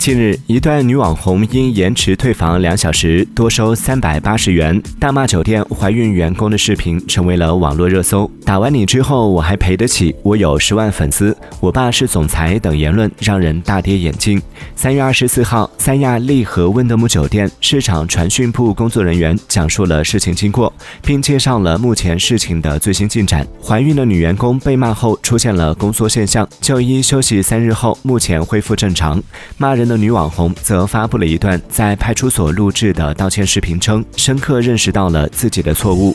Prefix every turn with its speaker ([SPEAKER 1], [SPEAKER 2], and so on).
[SPEAKER 1] 近日，一段女网红因延迟退房两小时多收三百八十元，大骂酒店怀孕员工的视频成为了网络热搜。打完你之后我还赔得起，我有十万粉丝，我爸是总裁等言论让人大跌眼镜。三月二十四号，三亚丽和温德姆酒店市场传讯部工作人员讲述了事情经过，并介绍了目前事情的最新进展。怀孕的女员工被骂后出现了宫缩现象，就医休息三日后，目前恢复正常。骂人。的女网红则发布了一段在派出所录制的道歉视频，称深刻认识到了自己的错误。